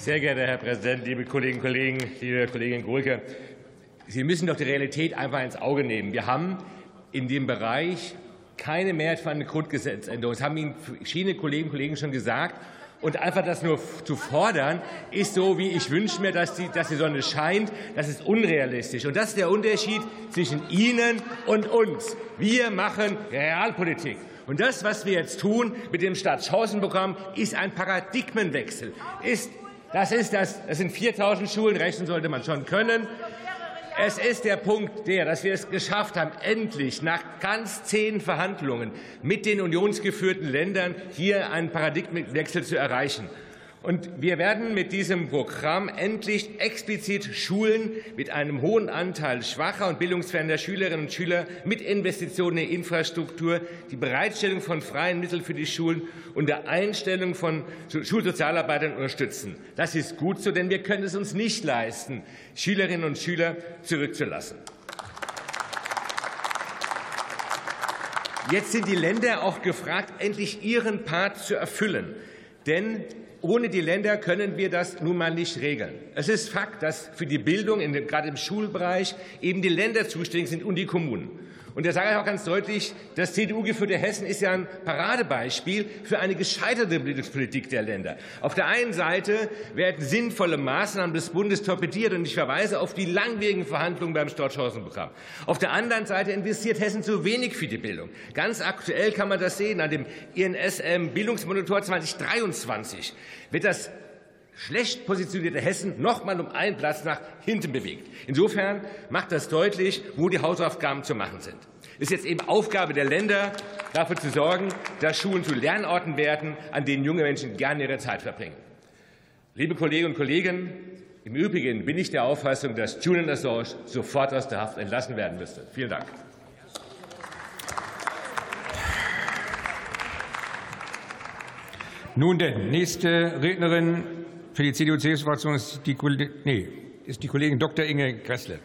Sehr geehrter Herr Präsident, liebe Kolleginnen und Kollegen, liebe Kollegin Grulke, Sie müssen doch die Realität einfach ins Auge nehmen. Wir haben in dem Bereich keine Mehrheit für eine Grundgesetzänderung. Das haben Ihnen verschiedene Kolleginnen und Kollegen schon gesagt. Und einfach das nur zu fordern, ist so, wie ich wünsche mir, dass die, dass die Sonne scheint. Das ist unrealistisch. Und das ist der Unterschied zwischen Ihnen und uns. Wir machen Realpolitik. Und das, was wir jetzt tun mit dem Stadtchancenprogramm, ist ein Paradigmenwechsel. Ist, das, ist das, das sind 4000 Schulen, rechnen sollte man schon können. Es ist der Punkt der, dass wir es geschafft haben, endlich nach ganz zehn Verhandlungen mit den unionsgeführten Ländern hier einen Paradigmenwechsel zu erreichen. Und wir werden mit diesem Programm endlich explizit Schulen mit einem hohen Anteil schwacher und bildungsferner Schülerinnen und Schüler mit Investitionen in Infrastruktur, die Bereitstellung von freien Mitteln für die Schulen und der Einstellung von Schulsozialarbeitern unterstützen. Das ist gut so, denn wir können es uns nicht leisten, Schülerinnen und Schüler zurückzulassen. Jetzt sind die Länder auch gefragt, endlich ihren Part zu erfüllen. Denn ohne die Länder können wir das nun mal nicht regeln. Es ist Fakt, dass für die Bildung, gerade im Schulbereich, eben die Länder zuständig sind und die Kommunen. Und da sage ich auch ganz deutlich, das CDU-geführte Hessen ist ja ein Paradebeispiel für eine gescheiterte Bildungspolitik der Länder. Auf der einen Seite werden sinnvolle Maßnahmen des Bundes torpediert, und ich verweise auf die langwierigen Verhandlungen beim Storchhausen-Programm. Auf der anderen Seite investiert Hessen zu wenig für die Bildung. Ganz aktuell kann man das sehen an dem INSM Bildungsmonitor 2023 wird das schlecht positionierte Hessen noch mal um einen Platz nach hinten bewegt. Insofern macht das deutlich, wo die Hausaufgaben zu machen sind. Es ist jetzt eben Aufgabe der Länder, dafür zu sorgen, dass Schulen zu Lernorten werden, an denen junge Menschen gerne ihre Zeit verbringen. Liebe Kolleginnen und Kollegen, im Übrigen bin ich der Auffassung, dass Julian Assange sofort aus der Haft entlassen werden müsste. Vielen Dank. Nun denn, nächste Rednerin für die CDU-CSU-Fraktion ist die, nee, ist die Kollegin Dr. Inge Gressle.